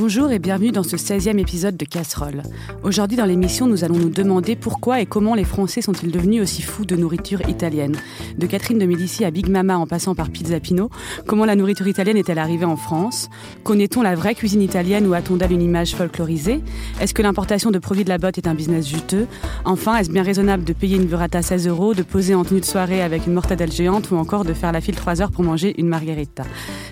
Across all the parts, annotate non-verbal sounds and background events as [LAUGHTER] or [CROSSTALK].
Bonjour et bienvenue dans ce 16e épisode de Casserole. Aujourd'hui dans l'émission, nous allons nous demander pourquoi et comment les Français sont-ils devenus aussi fous de nourriture italienne. De Catherine de Médicis à Big Mama en passant par Pizza Pino, comment la nourriture italienne est-elle arrivée en France? Connaît-on la vraie cuisine italienne ou a-t-on d'elle une image folklorisée? Est-ce que l'importation de produits de la botte est un business juteux? Enfin, est-ce bien raisonnable de payer une burrata 16 euros, de poser en tenue de soirée avec une mortadelle géante ou encore de faire la file 3 heures pour manger une margherita?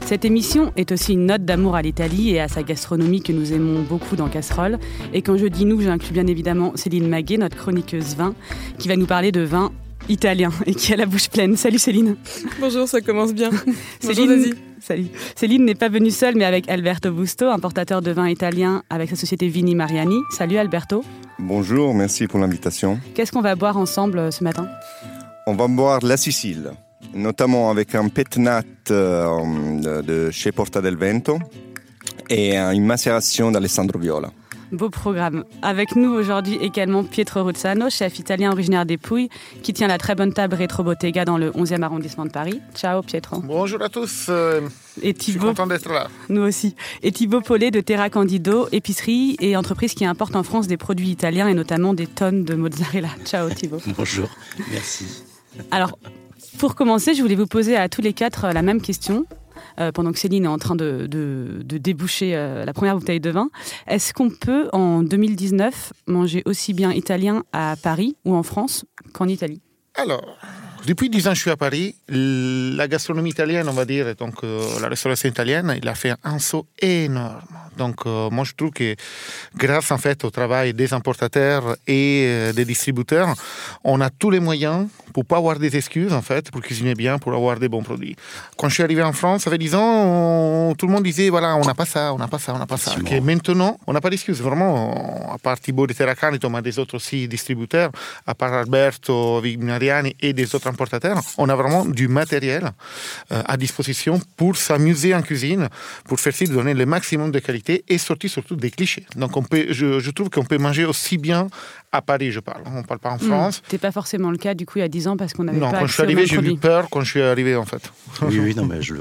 Cette émission est aussi une note d'amour à l'Italie et à sa gastronomie que nous aimons beaucoup dans Casserole. Et quand je dis nous, j'inclus bien évidemment Céline Maguet, notre chroniqueuse vin, qui va nous parler de vin italien [LAUGHS] et qui a la bouche pleine. Salut Céline. Bonjour, ça commence bien. [LAUGHS] Céline, salut. Céline n'est pas venue seule, mais avec Alberto Busto, importateur de vin italien avec sa société Vini Mariani. Salut Alberto. Bonjour, merci pour l'invitation. Qu'est-ce qu'on va boire ensemble euh, ce matin? On va boire la Sicile, notamment avec un pétnat euh, de chez Porta del Vento et une macération d'Alessandro Viola. Beau programme. Avec nous aujourd'hui également Pietro Ruzzano, chef italien originaire des Pouilles, qui tient la très bonne table Retro Bottega dans le 11e arrondissement de Paris. Ciao Pietro. Bonjour à tous. Euh, et je suis content d'être là. Nous aussi. Et Thibaut Paulet de Terra Candido, épicerie et entreprise qui importe en France des produits italiens et notamment des tonnes de mozzarella. [LAUGHS] Ciao Thibaut. Bonjour, merci. Alors, pour commencer, je voulais vous poser à tous les quatre la même question. Euh, pendant que Céline est en train de, déboucher euh, la première bouteille de vin. Est-ce qu'on peut, en 2019, manger aussi bien italien à Paris ou en France qu'en Italie? Depuis 10 ans, je suis à Paris. La gastronomie italienne, on va dire, donc euh, la restauration italienne, il a fait un saut énorme. Donc, euh, moi, je trouve que grâce en fait au travail des importateurs et euh, des distributeurs, on a tous les moyens pour pas avoir des excuses en fait pour cuisiner bien, pour avoir des bons produits. Quand je suis arrivé en France, ça fait 10 ans, on- tout le monde disait voilà, on n'a pas ça, on n'a pas ça, on n'a pas ça. Et maintenant, on n'a pas d'excuses. Vraiment, à part Thibaut de Terracanito, mais des autres aussi distributeurs, à part Alberto Vignariani et des autres on a vraiment du matériel euh, à disposition pour s'amuser en cuisine, pour faire ci, donner le maximum de qualité et sortir surtout des clichés. Donc, on peut, je trouve qu'on peut manger aussi bien à Paris, je parle. On ne parle pas en France. C'était pas forcément le cas du coup il y a 10 ans parce qu'on n'avait Non, pas quand je suis arrivé, j'ai eu peur quand je suis arrivé, en fait. Oui, oui, non, mais je,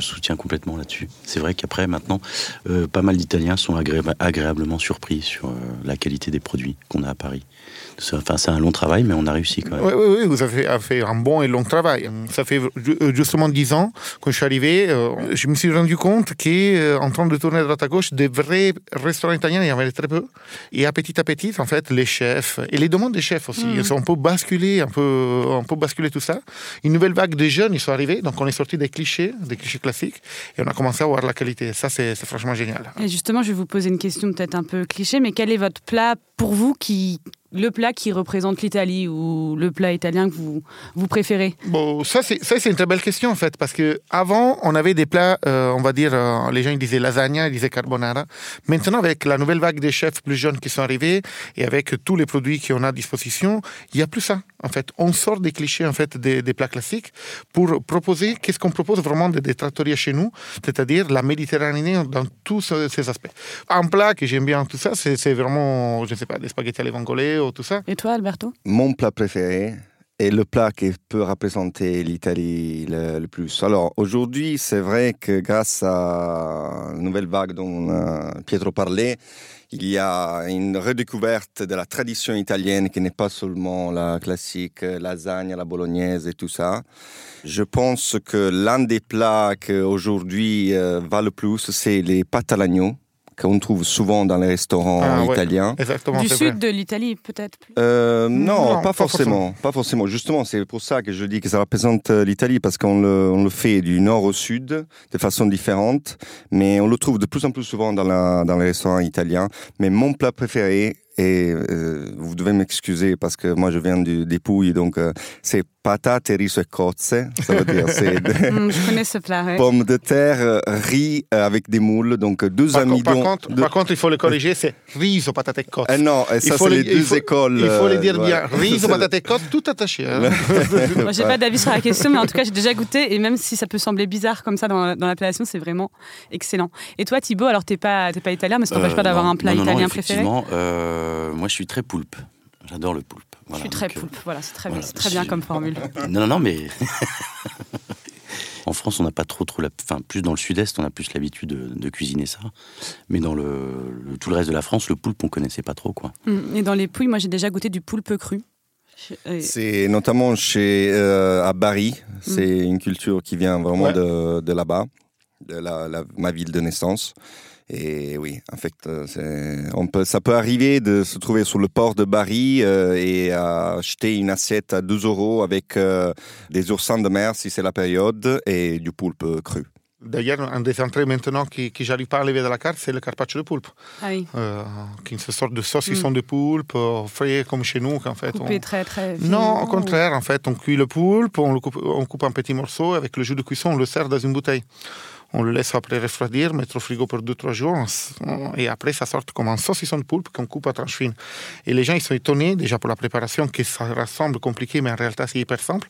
soutiens complètement là-dessus. C'est vrai qu'après, maintenant, euh, pas mal d'Italiens sont agréa- agréablement surpris sur euh, la qualité des produits qu'on a à Paris. C'est- Enfin, c'est un long travail, mais on a réussi quand même. Oui, oui, oui, vous avez fait un bon et long travail. Ça fait euh, justement 10 ans, quand je suis arrivé, euh, je me suis rendu compte qu'en train de tourner à droite à gauche, des vrais restaurants italiens, il y en avait très peu. Et à petit à petit, en fait, les chefs, et les demandes des chefs aussi, ils ont un peu basculé, un peu, un peu basculé tout ça. Une nouvelle vague de jeunes, ils sont arrivés, donc on est sorti des clichés, des clichés classiques, et on a commencé à voir la qualité. Ça, c'est c'est franchement génial. Et justement, je vais vous poser une question peut-être un peu cliché, mais quel est votre plat pour vous qui le plat qui représente l'Italie ou le plat italien que vous, vous préférez Bon, ça c'est une très belle question en fait parce que avant on avait des plats, euh, on va dire, euh, les gens ils disaient lasagna, ils disaient carbonara. Maintenant avec la nouvelle vague des chefs plus jeunes qui sont arrivés et avec tous les produits qu'on a à disposition, il y a plus ça en fait. On sort des clichés en fait des, plats classiques pour proposer qu'est-ce qu'on propose vraiment des, des trattorias chez nous, c'est-à-dire la Méditerranée dans tous ce- ces aspects. Un plat que j'aime bien tout ça, c'est vraiment, je ne sais pas, des spaghettis alle vongole ou tout ça. Et toi, Alberto? Mon plat préféré est le plat qui peut représenter l'Italie le, le plus. Alors aujourd'hui, c'est vrai que grâce à la nouvelle vague dont euh, Pietro parlait, il y a une redécouverte de la tradition italienne qui n'est pas seulement la classique lasagne, la bolognaise et tout ça. Je pense que l'un des plats qui aujourd'hui euh, va le plus, c'est les pâtes à l'agneau qu'on trouve souvent dans les restaurants Ah ouais. italiens. Exactement. Du sud vrai. de l'Italie, peut-être Euh, non, Non, pas pas forcément, pas forcément. Justement, c'est pour ça que je dis que ça représente euh, l'Italie parce qu'on le, on le fait du nord au sud de façon différente, mais on le trouve de plus en plus souvent dans, la, dans les restaurants italiens. Mais mon plat préféré, et euh, vous devez m'excuser parce que moi je viens du, des Pouilles, donc euh, c'est patate, riso et cozze. Ça veut dire c'est [LAUGHS] Hum, Je connais ce plat, ouais. pommes de terre, euh, riz euh, avec des moules, donc euh, deux Par, co- par amidons. contre, de- par contre, il faut le corriger, c'est riso patate cotte. Ah non, et ça faut c'est le- les il deux faut- écoles. Il faut le dire voilà. bien. Riso [LAUGHS] patate cotte, tout attaché. hein. [LAUGHS] Moi, j'ai pas d'avis sur la question, mais en tout cas, j'ai déjà goûté. Et même si ça peut sembler bizarre comme ça dans, dans l'appellation, c'est vraiment excellent. Et toi, Thibaut, alors t'es pas, t'es pas italien, mais ça t'empêche Euh, pas d'avoir un plat non, non, non, italien préféré euh, moi, je suis très poulpe. J'adore le poulpe. Je suis très poulpe. Voilà, c'est très, bien, voilà, c'est très bien comme formule. [LAUGHS] Non, non, non, mais [LAUGHS] En France, on n'a pas trop, trop, la... enfin, plus dans le sud-est, on a plus l'habitude de, cuisiner ça. Mais dans le, tout le reste de la France, le poulpe, on connaissait pas trop, quoi. Hum, et dans les pouilles, moi, j'ai déjà goûté du poulpe cru. C'est notamment chez, euh, à Bari. C'est une culture qui vient vraiment de, de là-bas, de la, ma ville de naissance. Et oui, en fait, euh, on peut, ça peut arriver de se trouver sur le port de Bari euh, et acheter une assiette à 2 euros avec euh, des oursins de mer si c'est la période et du poulpe cru. D'ailleurs, un des entrées maintenant qui, qui j'arrive pas à enlever de la carte, c'est le carpaccio de poulpe. Ah oui. qui est une sorte de saucisson mm. de poulpe, frais comme chez nous. En fait, Coupé très très Non, au contraire, en fait, on cuit le poulpe, on le coupe, on coupe en petits morceaux, avec le jus de cuisson, on le sert dans une bouteille on le laisse après refroidir, mettre au frigo pour 2-3 jours, et après ça sort comme un saucisson de poulpe qu'on coupe à tranches fines. Et les gens ils sont étonnés déjà pour la préparation que ça ressemble compliqué, mais en réalité c'est hyper simple.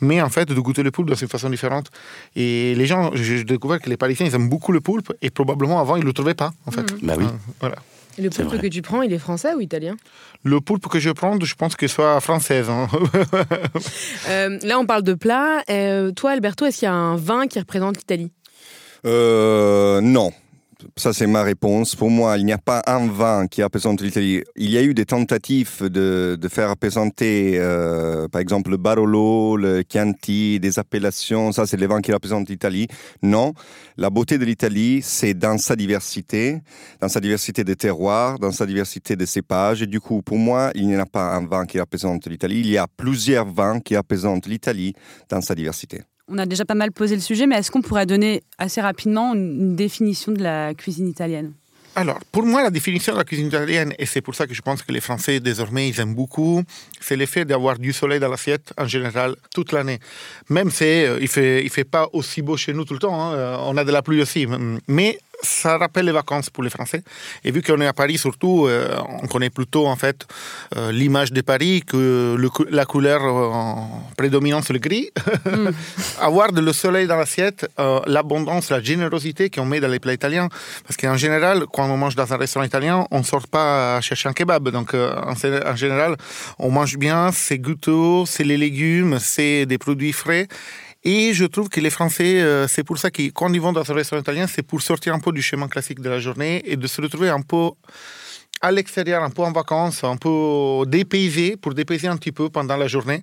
Mais en fait de goûter le poulpe dans une façon différente. Et les gens, j'ai découvert que les Parisiens ils aiment beaucoup le poulpe, et probablement avant ils le trouvaient pas en fait. Mmh. Bah oui. Euh, voilà. Et le poulpe que tu prends, il est français ou italien? Le poulpe que je prends, je pense qu'il soit français. Hein. [LAUGHS] Euh, là, on parle de plat. Euh, toi, Alberto, est-ce qu'il y a un vin qui représente l'Italie? Euh, non. Ça, c'est ma réponse. Pour moi, il n'y a pas un vin qui représente l'Italie. Il y a eu des tentatives de, faire représenter, euh, par exemple, le Barolo, le Chianti, des appellations. Ça, c'est les vins qui représentent l'Italie. Non. La beauté de l'Italie, c'est dans sa diversité, dans sa diversité de terroirs, dans sa diversité de cépages. Et du coup, pour moi, il n'y a pas un vin qui représente l'Italie. Il y a plusieurs vins qui représentent l'Italie dans sa diversité. On a déjà pas mal posé le sujet, mais est-ce qu'on pourrait donner assez rapidement une définition de la cuisine italienne? Alors, pour moi, la définition de la cuisine italienne, et c'est pour ça que je pense que les Français, désormais, ils aiment beaucoup, c'est l'effet d'avoir du soleil dans l'assiette, en général, toute l'année. Même si euh, ne fait, il fait pas aussi beau chez nous tout le temps, hein, euh, on a de la pluie aussi, mais ça rappelle les vacances pour les Français. Et vu qu'on est à Paris, surtout, euh, on connaît plutôt en fait euh, l'image de Paris que la couleur euh, prédominante c'est le gris. Mm. [LAUGHS] Avoir de le soleil dans l'assiette, l'abondance, la générosité qu'on met dans les plats italiens. Parce qu'en général, quand on mange dans un restaurant italien, on ne sort pas chercher un kebab. Donc en, en général, on mange bien, c'est goûteux, c'est les légumes, c'est des produits frais. Et je trouve que les Français, euh, c'est pour ça que quand ils vont dans un restaurant italien, c'est pour sortir un peu du chemin classique de la journée et de se retrouver un peu à l'extérieur, un peu en vacances, un peu dépaysé, pour dépayser un petit peu pendant la journée,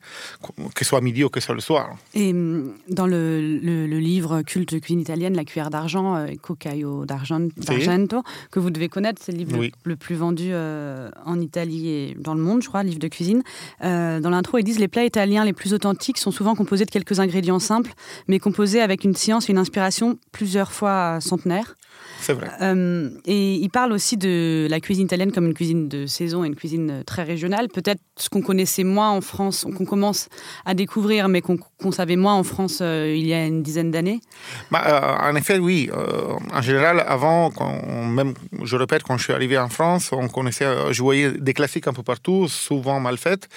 que ce soit midi ou que ce soit le soir. Et hum, dans le, livre Culte de cuisine italienne, La cuillère d'argent, euh, Cocaio d'Argento, que vous devez connaître, c'est le livre le, plus vendu euh, en Italie et dans le monde, je crois, livre de cuisine. Euh, dans l'intro, ils disent les plats italiens les plus authentiques sont souvent composés de quelques ingrédients simples, mais composés avec une science et une inspiration plusieurs fois centenaires. C'est vrai. Euh, et il parle aussi de la cuisine italienne comme une cuisine de saison et une cuisine très régionale. Peut-être ce qu'on connaissait moins en France, qu'on commence à découvrir, mais qu'on savait moins en France euh, il y a une dizaine d'années. Bah, euh, en effet, oui. en général, avant, quand même, je répète, quand je suis arrivé en France, on connaissait, je voyais des classiques un peu partout, souvent mal faites.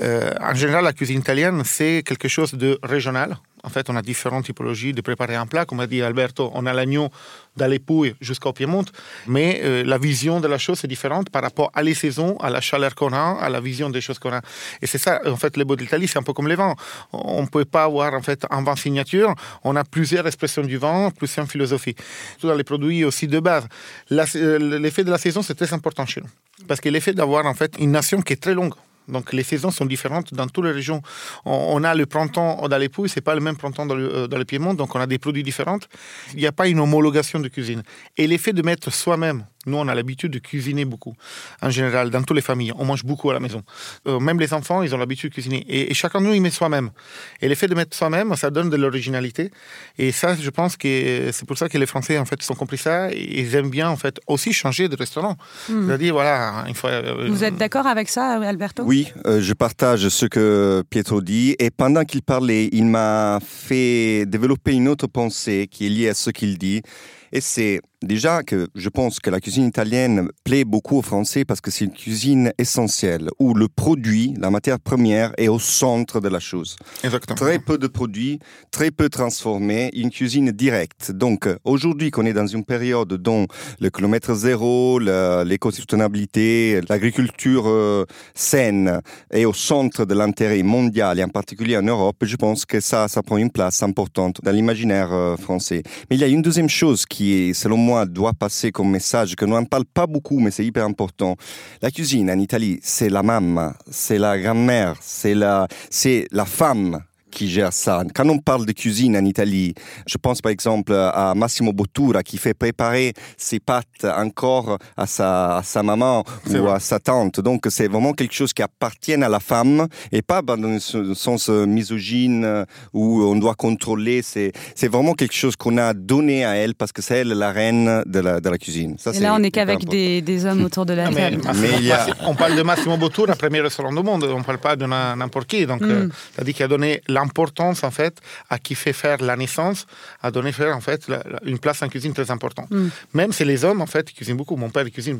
en général, la cuisine italienne, c'est quelque chose de régional. En fait, on a différentes typologies de préparer un plat. Comme a dit Alberto, on a l'agneau dans les pouilles jusqu'au Piémont, mais euh, la vision de la chose est différente par rapport à les saisons, à la chaleur qu'on a, à la vision des choses qu'on a. Et c'est ça, en fait, le beau d'Italie, c'est un peu comme les vins. On ne peut pas avoir en fait un vin signature. On a plusieurs expressions du vin, plusieurs philosophies. Tout dans les produits aussi de base. Euh, l'effet de la saison, c'est très important chez nous, parce que l'effet d'avoir en fait une nation qui est très longue. Donc les saisons sont différentes dans toutes les régions. On, a le printemps dans les Pouilles, c'est pas le même printemps dans le, euh, dans le Piémont, donc on a des produits différents. Il n'y a pas une homologation de cuisine. Et l'effet de mettre soi-même nous, on a l'habitude de cuisiner beaucoup. En général, dans toutes les familles, on mange beaucoup à la maison. Euh, même les enfants, ils ont l'habitude de cuisiner. Et, chacun de nous, il met soi-même. Et l'effet de mettre soi-même, ça donne de l'originalité. Et ça, je pense que c'est pour ça que les Français, en fait, sont compris ça. Et ils aiment bien, en fait, aussi changer de restaurant. C'est-à-dire, voilà, il faut... Euh, Vous êtes d'accord avec ça, Alberto? Oui, euh, je partage ce que Pietro dit. Et pendant qu'il parlait, il m'a fait développer une autre pensée qui est liée à ce qu'il dit. Et c'est déjà que je pense que la cuisine italienne plaît beaucoup aux Français parce que c'est une cuisine essentielle où le produit, la matière première, est au centre de la chose. Exactement. Très peu de produits, très peu transformés, une cuisine directe. Donc aujourd'hui qu'on est dans une période dont le kilomètre zéro, l'éco-soutenabilité, l'agriculture euh, saine est au centre de l'intérêt mondial et en particulier en Europe, je pense que ça, ça prend une place importante dans l'imaginaire euh, français. Mais il y a une deuxième chose qui est, selon moi, doit passer comme message, que n'en parle pas beaucoup, mais c'est hyper important. La cuisine en Italie, c'est la maman, c'est la grand-mère, c'est la, c'est la femme qui gère ça. Quand on parle de cuisine en Italie, je pense par exemple à Massimo Bottura qui fait préparer ses pâtes encore à sa, à sa maman ou vrai. à sa tante. Donc c'est vraiment quelque chose qui appartient à la femme et pas dans un sens misogyne euh, où on doit contrôler. C'est, c'est vraiment quelque chose qu'on a donné à elle parce que c'est elle la reine de la, de la cuisine. Ça, Et là, on n'est qu'avec des, des hommes autour de la [LAUGHS] mais table. Massimo- Mais il y a- On parle de Massimo Bottura, premier restaurant du monde. On ne parle pas de n'importe qui. Donc, Mm. euh, c'est-à-dire qu'il a donné l'importance, en fait, à qui fait faire la naissance, a donné faire, en fait, la- la- une place en cuisine très importante. Mm. Même si les hommes, en fait, cuisinent beaucoup. Mon père, il cuisine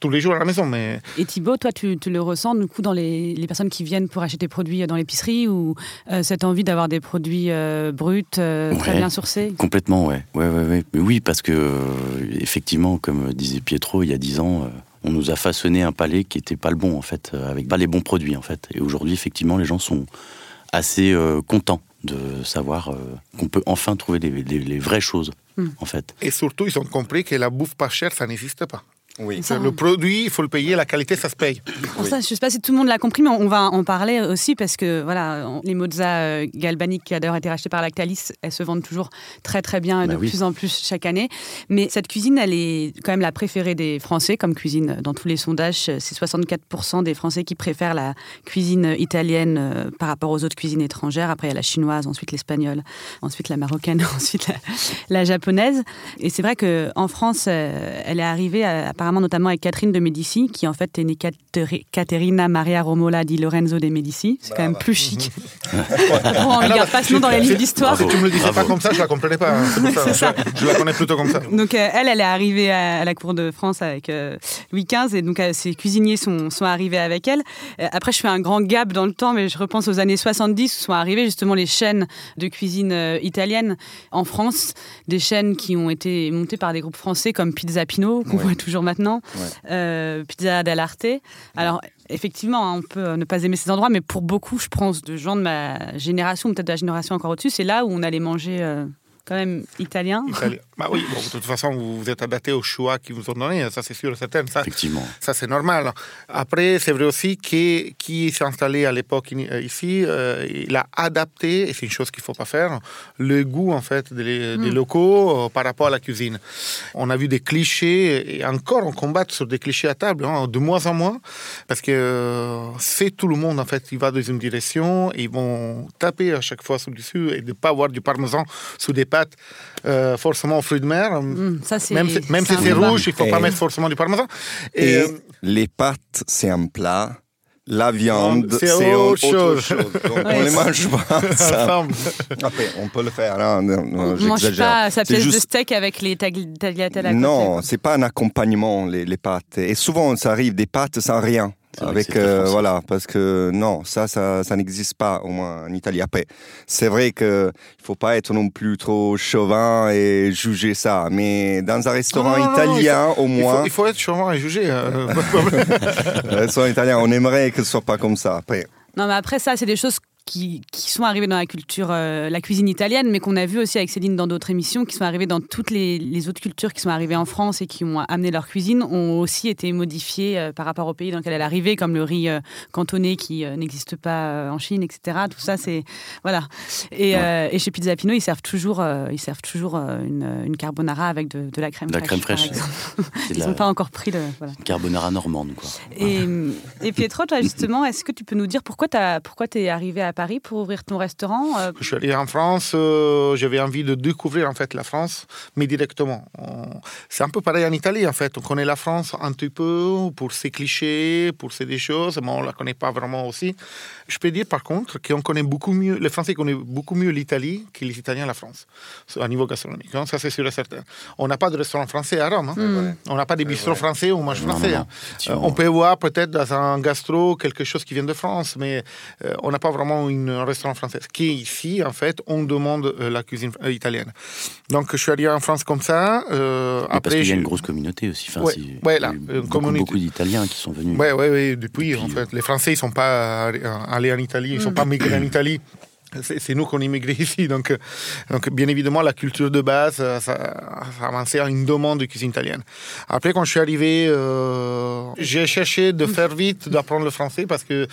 tous les jours à la maison, mais Et Thibaut, toi, tu, tu le ressens du coup dans les, les personnes qui viennent pour acheter tes produits dans l'épicerie ou euh, cette envie d'avoir des produits euh, bruts, euh, très bien sourcés? Complètement, ouais. ouais, ouais, ouais. Mais oui, parce que euh, effectivement, comme disait Pietro, il y a dix ans, euh, on nous a façonné un palais qui n'était pas le bon en fait, euh, avec pas les bons produits en fait. Et aujourd'hui, effectivement, les gens sont assez euh, contents de savoir euh, qu'on peut enfin trouver les, les- les vraies choses Mm. en fait. et surtout, ils ont compris que la bouffe pas chère, ça n'existe pas. Oui. Ça, le produit, il faut le payer, la qualité, ça se paye. Pour ça, je ne sais pas si tout le monde l'a compris, mais on va en parler aussi parce que voilà, les mozza euh, galbaniques qui a d'ailleurs été rachetées par Lactalis, elles se vendent toujours très très bien et Bah de oui. plus en plus chaque année. Mais cette cuisine, elle est quand même la préférée des Français comme cuisine. Dans tous les sondages, c'est 64% des Français qui préfèrent la cuisine italienne euh, par rapport aux autres cuisines étrangères. Après, il y a la chinoise, ensuite l'espagnole, ensuite la marocaine, [LAUGHS] ensuite la, la japonaise. Et c'est vrai qu'en France, euh, elle est arrivée euh, apparemment notamment avec Catherine de Médicis, qui en fait est née Cateri- Caterina Maria Romola di Lorenzo de Médicis. C'est quand même plus chic. Bon, [LAUGHS] on ne garde pas ce nom dans les livres d'histoire. Si tu me le disais pas comme ça, je la comprenais pas. hein. [LAUGHS] Ça. Ça. Je, je la connais plutôt comme ça. Donc euh, elle, elle est arrivée à, à la cour de France avec euh, Louis XV et donc euh, ses cuisiniers sont, sont arrivés avec elle. Euh, après, je fais un grand gap dans le temps, mais je repense aux années 70 où sont arrivées justement les chaînes de cuisine euh, italienne en France, des chaînes qui ont été montées par des groupes français comme Pizza Pino, qu'on Ouais. voit toujours maintenant, Ouais. euh, Pizza dell'Arte. Alors effectivement, hein, on peut euh, ne pas aimer ces endroits, mais pour beaucoup, je pense, de gens de ma génération, peut-être de la génération encore au-dessus, c'est là où on allait manger euh, quand même italien. Italien. Bah oui, bon, de toute façon, vous vous êtes adapté au choix qu'ils vous ont donné, ça c'est sûr et certain. Ça, Effectivement. ça c'est normal. Après, c'est vrai aussi que qui s'est installé à l'époque in- euh, ici, euh, il a adapté, et c'est une chose qu'il ne faut pas faire, le goût en fait des, des locaux euh, par rapport à la cuisine. On a vu des clichés, et encore on combat sur des clichés à table, hein, de moins en moins, parce que euh, c'est tout le monde en fait, il va dans une direction, ils vont taper à chaque fois sous le dessus et de ne pas avoir du parmesan sous des pâtes euh, forcément aux fruits de mer. Ça, c'est- Même, si- même c'est si rouge, il ne faut Et- pas mettre forcément du parmesan. Et, Et euh, les pâtes, c'est un plat. La viande, C'est autre chose. Donc, [LAUGHS] Ouais. on les mange pas. [LAUGHS] ça. ensemble. Après, on peut le faire. hein, On mange pas sa pièce de steak avec les tagli- tagliatelles à côté. Non, c'est pas un accompagnement les, les pâtes. Et souvent, ça arrive des pâtes sans rien. Avec euh, voilà, parce que non, ça, ça, ça n'existe pas au moins en Italie. Après, c'est vrai que il faut pas être non plus trop chauvin et juger ça. Mais dans un restaurant Non, non, non, italien, au Il faut, moins, il faut être charmant et juger. euh, [LAUGHS] [LAUGHS] un restaurant italien, on aimerait que ce soit pas comme ça. Après, Non, mais après ça, c'est des choses qui, qui sont arrivées dans la culture, euh, la cuisine italienne, mais qu'on a vu aussi avec Céline dans d'autres émissions, qui sont arrivées dans toutes les, les autres cultures qui sont arrivées en France et qui ont amené leur cuisine, ont aussi été modifiées euh, par rapport au pays dans lequel elle est arrivée, comme le riz euh, cantonais qui euh, n'existe pas en Chine, etc. Tout ça, c'est voilà. Et, et chez Pizza Pino, ils servent toujours, ils servent toujours une, une carbonara avec de, de la crème la fraîche. crème fraîche. [LAUGHS] Ils la n'ont pas encore pris le. Voilà. carbonara normande, quoi. Et, et Pietro, toi [LAUGHS] justement, est-ce que tu peux nous dire pourquoi tu es arrivé à Paris pour ouvrir ton restaurant euh Je suis arrivé en France, euh, j'avais envie de découvrir en fait la France, mais directement. C'est un peu pareil en Italie en fait. On connaît la France un petit peu pour ses clichés, pour ses des choses, mais on la connaît pas vraiment aussi. Je peux dire par contre qu'on connaît beaucoup mieux, les Français connaissent beaucoup mieux l'Italie que les Italiens la France, à niveau gastronomique. Hein, ça c'est sûr et certain. On n'a pas de restaurant français à Rome. Hein. Hmm. On n'a pas de bistrot français où on mange français. Hein. Euh, on peut voir peut-être dans un gastro quelque chose qui vient de France, mais euh, on n'a pas vraiment un restaurant français. Qui est ici, en fait, on demande euh, la cuisine italienne. Donc, je suis arrivé en France comme ça. après, parce qu'il y a une grosse communauté aussi. Enfin, ouais, là, beaucoup, beaucoup d'Italiens qui sont venus. Oui, oui, oui. Depuis, en fait, les Français, ils ne sont pas allés en Italie, ils ne sont pas migrés en Italie. C'est nous qu'on immigré [LAUGHS] ici, donc, donc bien évidemment la culture de base, ça, ça a avancé à une demande de cuisine italienne. Après, quand je suis arrivé, euh, j'ai cherché de faire vite, d'apprendre le français parce que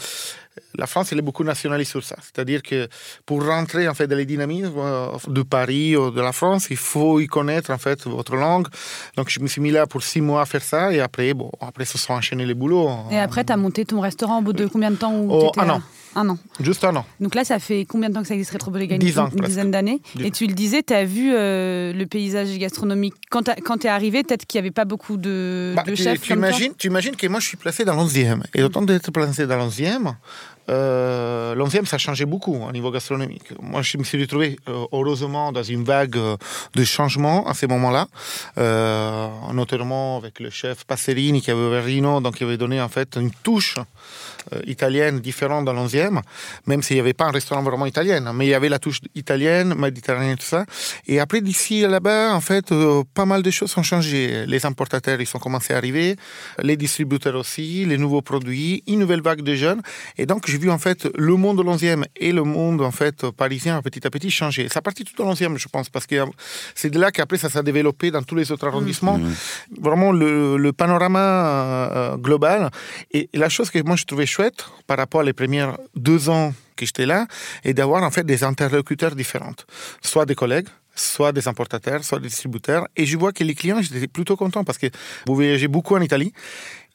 la France, elle est beaucoup nationaliste sur ça. C'est-à-dire que pour rentrer en fait dans les dynamismes euh, de Paris ou de la France, il faut y connaître en fait votre langue. Donc je me suis mis là pour six mois à faire ça et après, bon, après se sont enchaînés les boulots. Et après, tu as monté ton restaurant au bout de combien de temps où oh, Un an. Un an. Juste un an. Donc là, ça fait combien de temps que ça existe Rétro-Bolégane Dix ans. Une dizaine d'années. Et tu le disais, tu as vu euh, le paysage gastronomique. Quand tu es arrivé, peut-être qu'il n'y avait pas beaucoup de, bah, de chefs. Tu, imagines, tu imagines que moi, je suis placé dans l'11e. Et autant d'être placé dans l'11e, euh, L'onzième, ça a changé beaucoup au niveau gastronomique. Moi, je me suis retrouvé euh, heureusement dans une vague euh, de changements à ces moments-là, notamment avec le chef Passerini qui avait ouvert Rino, donc qui avait donné en fait une touche italienne différente dans l'onzième, même s'il n'y avait pas un restaurant vraiment italien, mais il y avait la touche italienne, méditerranéenne, tout ça. Et après, d'ici à là-bas, en fait, pas mal de choses ont changé. Les importateurs, ils ont commencé à arriver, les distributeurs aussi, les nouveaux produits, une nouvelle vague de jeunes. Et donc, j'ai vu en fait le monde de l'onzième et le monde en fait parisien petit à petit changer. Ça partit tout dans l'onzième, je pense, parce que c'est de là qu'après ça s'est développé dans tous les autres arrondissements. Mmh. Vraiment le, panorama euh, global. Et la chose que moi je trouvais chouette par rapport aux premiers deux ans que j'étais là, est d'avoir en fait des interlocuteurs différents, soit des collègues, soit des importateurs, soit des distributeurs. Et je vois que les clients, j'étais plutôt content parce que vous voyagez beaucoup en Italie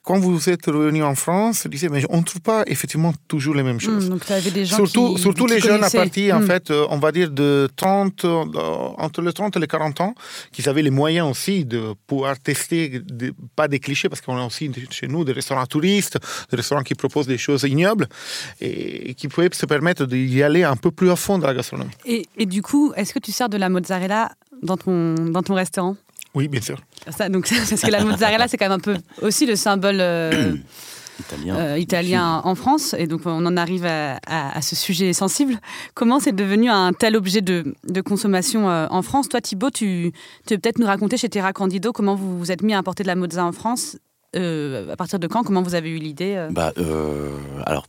quand vous êtes revenu en France, disais, mais on ne trouve pas effectivement toujours les mêmes hmm, choses. donc, tu avais des gens surtout, qui, surtout les jeunes à partir, en hmm. fait, euh, on va dire, de 30, euh, entre les 30 et les 40 ans, qui avaient les moyens aussi de pouvoir tester, pas des clichés, parce qu'on a aussi chez nous des restaurants touristes, des restaurants qui proposent des choses ignobles, et, qui pouvaient se permettre d'y aller un peu plus à fond dans la gastronomie. Et, et du coup, est-ce que tu sers de la mozzarella dans ton, dans ton restaurant? Oui, bien sûr. Ça, donc, [LAUGHS] parce que la mozzarella, c'est quand même un peu aussi le symbole euh, [CLEARS THROAT] italien, euh, en France. Et donc, on en arrive à, ce sujet sensible. Comment c'est devenu un tel objet de, consommation euh, en France? Toi, Thibaut, tu, tu peux peut-être nous raconter chez Terra Candido comment vous vous êtes mis à importer de la mozza en France euh, à partir de quand Comment vous avez eu l'idée euh bah, euh, Alors,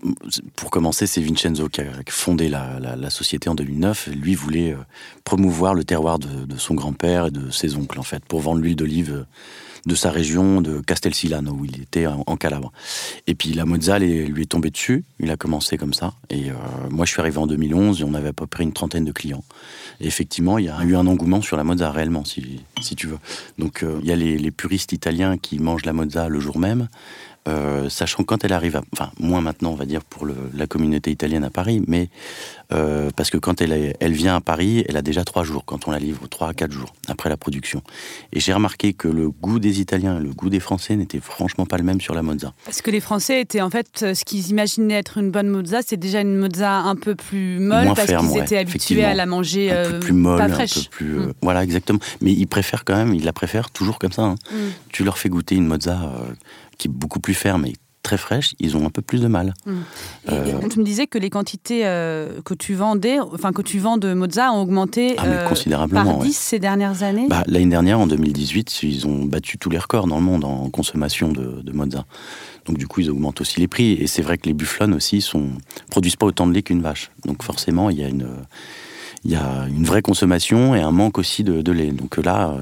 pour commencer, c'est Vincenzo qui a fondé la, société en 2009. Lui voulait promouvoir le terroir de, de son grand-père et de ses oncles, en fait, pour vendre l'huile d'olive de sa région, de Castelsilano, où il était en, Calabre. Et puis la mozza lui est tombée dessus, il a commencé comme ça. Et euh, moi, je suis arrivé en 2011 et on avait à peu près une trentaine de clients. Et effectivement, il y a eu un engouement sur la mozza réellement, si, si tu veux. Donc, euh, il y a les, les, puristes italiens qui mangent la mozza le jour même. Euh, sachant quand elle arrive, à, enfin moins maintenant on va dire pour le, la communauté italienne à Paris, mais euh, parce que quand elle, elle vient à Paris, elle a déjà trois jours quand on la livre, trois à quatre jours après la production. Et j'ai remarqué que le goût des Italiens, le goût des Français n'était franchement pas le même sur la mozza. Parce que les Français étaient en fait ce qu'ils imaginaient être une bonne mozza, c'est déjà une mozza un peu plus molle parce qu'ils étaient habitués à la manger un peu euh, plus molle, pas fraîche. Un peu plus, mm. voilà exactement. Mais ils préfèrent quand même, ils la préfèrent toujours comme ça. Hein. Mm. Tu leur fais goûter une mozza qui est beaucoup plus ferme et très fraîche, ils ont un peu plus de mal. Mmh. Euh, tu me disais que les quantités euh, que tu vendais, enfin que tu vends de mozza ont augmenté ah, euh, considérablement, par 10 ces dernières années? Bah, L'année dernière, en 2018, ils ont battu tous les records dans le monde en consommation de, de mozza. Donc du coup, ils augmentent aussi les prix. Et c'est vrai que les bufflons aussi sont produisent pas autant de lait qu'une vache. Donc forcément, il y a une il y a une vraie consommation et un manque aussi de, lait. Donc là,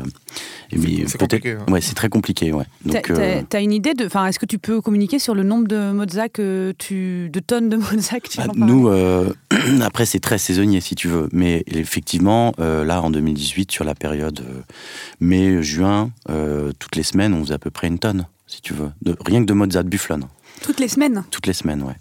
euh, c'est compliqué. Hein. Ouais, c'est très compliqué. Ouais. Donc, t'as, euh, as une idée de, enfin, est-ce que tu peux communiquer sur le nombre de mozza que tu, de tonnes de mozza que tu bah, Nous, euh, [CLEARS THROAT] après, c'est très saisonnier si tu veux, mais effectivement, là, en 2018, sur la période mai-juin, toutes les semaines, on faisait à peu près une tonne, si tu veux, de, rien que de mozza de bufflon. Toutes les semaines Toutes les semaines, ouais.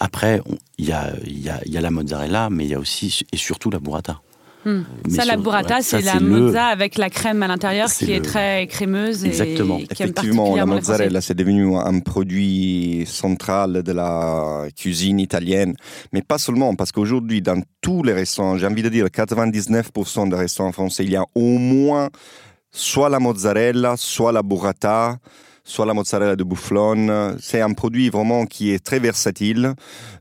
Après, il y a, y, a, y a la mozzarella, mais il y a aussi et surtout la burrata. Hmm. Ça, la burrata, c'est la mozza avec la crème à l'intérieur qui est très crémeuse. Exactement. Et qui Effectivement, la mozzarella, c'est devenu un produit central de la cuisine italienne. Mais pas seulement, parce qu'aujourd'hui, dans tous les restaurants, j'ai envie de dire 99% des restaurants français, il y a au moins soit la mozzarella, soit la burrata soit la mozzarella de Bufflon. C'est un produit vraiment qui est très versatile,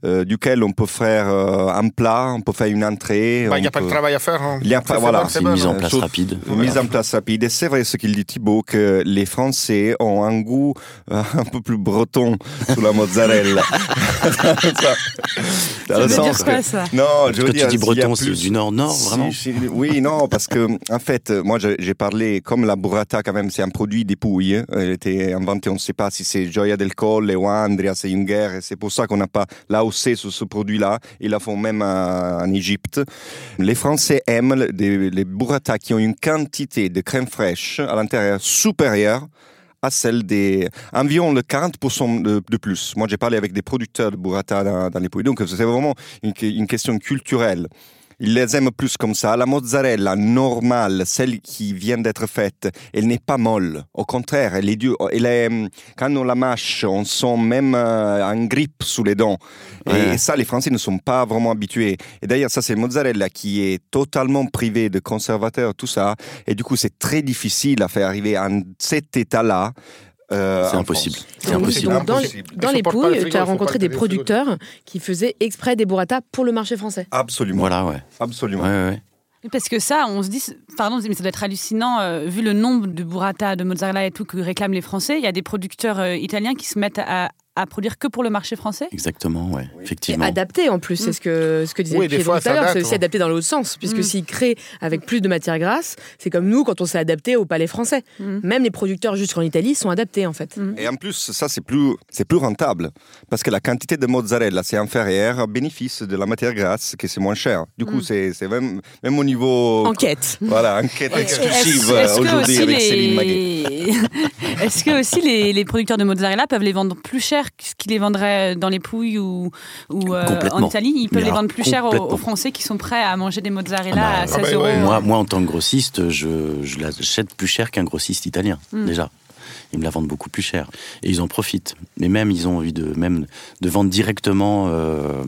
euh, duquel on peut faire euh, un plat, on peut faire une entrée. Bah, il n'y a pas de travail à faire. Hein. Il y a pas, voilà, c'est une mise en place rapide. Une mise en place rapide. Et c'est vrai ce qu'il dit Thibaut, que les Français ont un goût euh, un peu plus breton sous la mozzarella. ça, ça veut dire quoi, ça? Non, je veux dire, tu dis breton, c'est du nord-nord, vraiment Oui, non, parce que, en fait, moi, j'ai parlé, comme la burrata, quand même, c'est un produit dépouille. Elle était inventé, on ne sait pas si c'est Gioia del Colle ou Andrea, c'est une guerre, c'est pour ça qu'on n'a pas l'AOC sur ce produit-là. Ils la font même en Égypte. Les Français aiment les burrata qui ont une quantité de crème fraîche à l'intérieur supérieure à celle des environ le 40% de, plus. Moi, j'ai parlé avec des producteurs de burrata dans, les pays, donc c'est vraiment une question culturelle. Ils les aiment plus comme ça. La mozzarella normale, celle qui vient d'être faite, elle n'est pas molle. Au contraire, elle est dure. Elle est, quand on la mâche, on sent même euh, un grippe sous les dents. Et ça, les Français ne sont pas vraiment habitués. Et d'ailleurs, ça, c'est mozzarella qui est totalement privée de conservateurs, tout ça. Et du coup, c'est très difficile à faire arriver à cet état-là. Euh, c'est impossible. dans, les pouilles, tu as rencontré des producteurs qui faisaient exprès des burrata pour le marché français. Absolument. Voilà, ouais. Absolument. Parce que ça, on se dit, pardon, mais ça doit être hallucinant, euh, vu le nombre de burrata, de mozzarella et tout que réclament les Français. Il y a des producteurs euh, italiens qui se mettent à, à produire que pour le marché français Exactement, ouais, effectivement. Et adapté en plus, c'est ce que, ce que disait oui, tout à l'heure, c'est aussi adapté dans l'autre sens, puisque mm. s'il crée avec plus de matière grasse, c'est comme nous quand on s'est adapté au palais français. Mm. Même les producteurs jusqu'en Italie sont adaptés en fait. Mm. Et en plus, ça c'est plus, c'est plus rentable, parce que la quantité de mozzarella c'est inférieur au bénéfice de la matière grasse, que c'est moins cher. Du coup, c'est même, même au niveau... Enquête. Voilà, enquête exclusive aujourd'hui avec Céline Maguet. [LAUGHS] Est-ce que aussi les, les producteurs de mozzarella peuvent les vendre plus cher ce qu'ils les vendraient dans les Pouilles ou, ou euh, en Italie? Ils peuvent les vendre plus cher aux, Français qui sont prêts à manger des mozzarella ah bah, à 16 ah bah euros. Moi, moi, en tant que grossiste, je, je l'achète plus cher qu'un grossiste italien, hmm. déjà ils me la vendent beaucoup plus cher. Et ils en profitent. Mais même, ils ont envie de, même, de vendre directement, euh,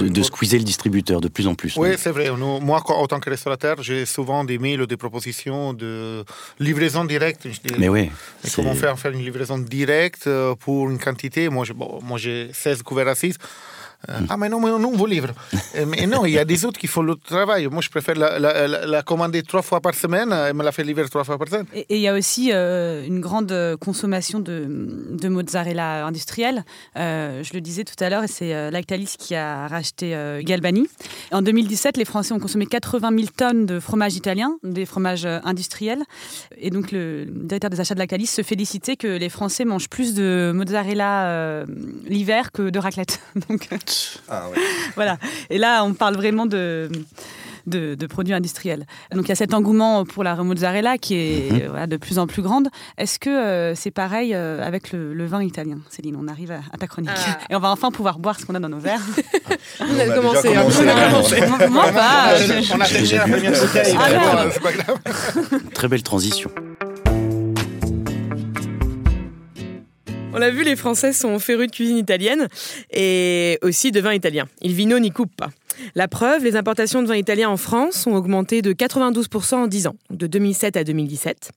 de, squeezer le distributeur de plus en plus. Oui, c'est vrai. moi, en tant que restaurateur, j'ai souvent des mails ou des propositions de livraison directe. Mais oui. comment faire, faire une livraison directe euh, pour une quantité? Moi, j'ai 16 couverts à 6. Euh, ah, mais non, mais non vos livres. mais non, il y a des autres qui font le travail. Moi, je préfère la, commander trois fois par semaine et me la faire livrer trois fois par semaine. Et il y a aussi euh, une grande consommation de, de mozzarella industrielle. Euh, je le disais tout à l'heure, et c'est Lactalis qui a racheté Galbani. En 2017, les Français ont consommé 80 000 tonnes de fromage italien, des fromages industriels. Et donc, le directeur des achats de Lactalis se félicitait que les Français mangent plus de mozzarella l'hiver que de raclette. [LAUGHS] donc, ah, [LAUGHS] voilà. Et là, on parle vraiment de, de, produits industriels. Donc il y a cet engouement pour la mozzarella qui est mhm. de plus en plus grande. Est-ce que euh, c'est pareil euh, avec le, vin italien Céline, on arrive à, ta chronique. Ah. Et on va enfin pouvoir boire ce qu'on a dans nos verres. [LAUGHS] on, a commencé. Moi pas. On a déjà la première bouteille. Ah. Très belle transition. On l'a vu, les Français sont férus de cuisine italienne et aussi de vin italien. Il vino ni coupe pas. La preuve, les importations de vin italien en France ont augmenté de 92% en 10 ans, de 2007 à 2017.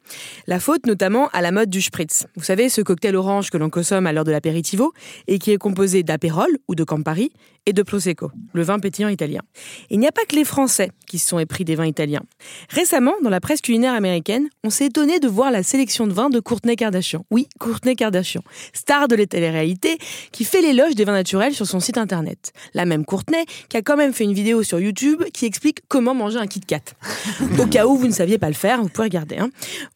La faute notamment à la mode du spritz. Vous savez, ce cocktail orange que l'on consomme à l'heure de l'apéritivo et qui est composé d'apérol ou de Campari et de Prosecco, le vin pétillant italien. Il n'y a pas que les Français qui se sont épris des vins italiens. Récemment, dans la presse culinaire américaine, on s'est étonné de voir la sélection de vins de Courtney Kardashian. Oui, Courtney Kardashian, star de la télé-réalité, qui fait l'éloge des vins naturels sur son site internet. La même Courtney qui a quand même fait une vidéo sur YouTube qui explique comment manger un Kit Kat. [LAUGHS] Au cas où vous ne saviez pas le faire, vous pouvez regarder. Hein.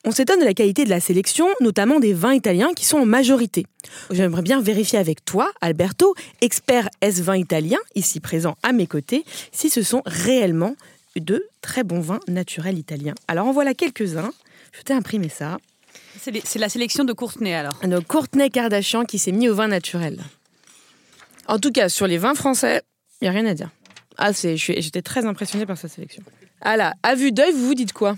On s'étonne de la qualité de la sélection, notamment des vins italiens qui sont en majorité. J'aimerais bien vérifier avec toi, Alberto, expert S20 italien, ici présent à mes côtés, si ce sont réellement de très bons vins naturels italiens. Alors en voilà quelques-uns. Je t'ai imprimé ça. C'est la sélection de Courtenay alors. Nos Courtenay Kardashian qui s'est mis au vin naturel. En tout cas, sur les vins français, il n'y a rien à dire. Ah, j'étais très impressionnée par sa sélection. Ah là, à vue d'œil, vous vous dites quoi?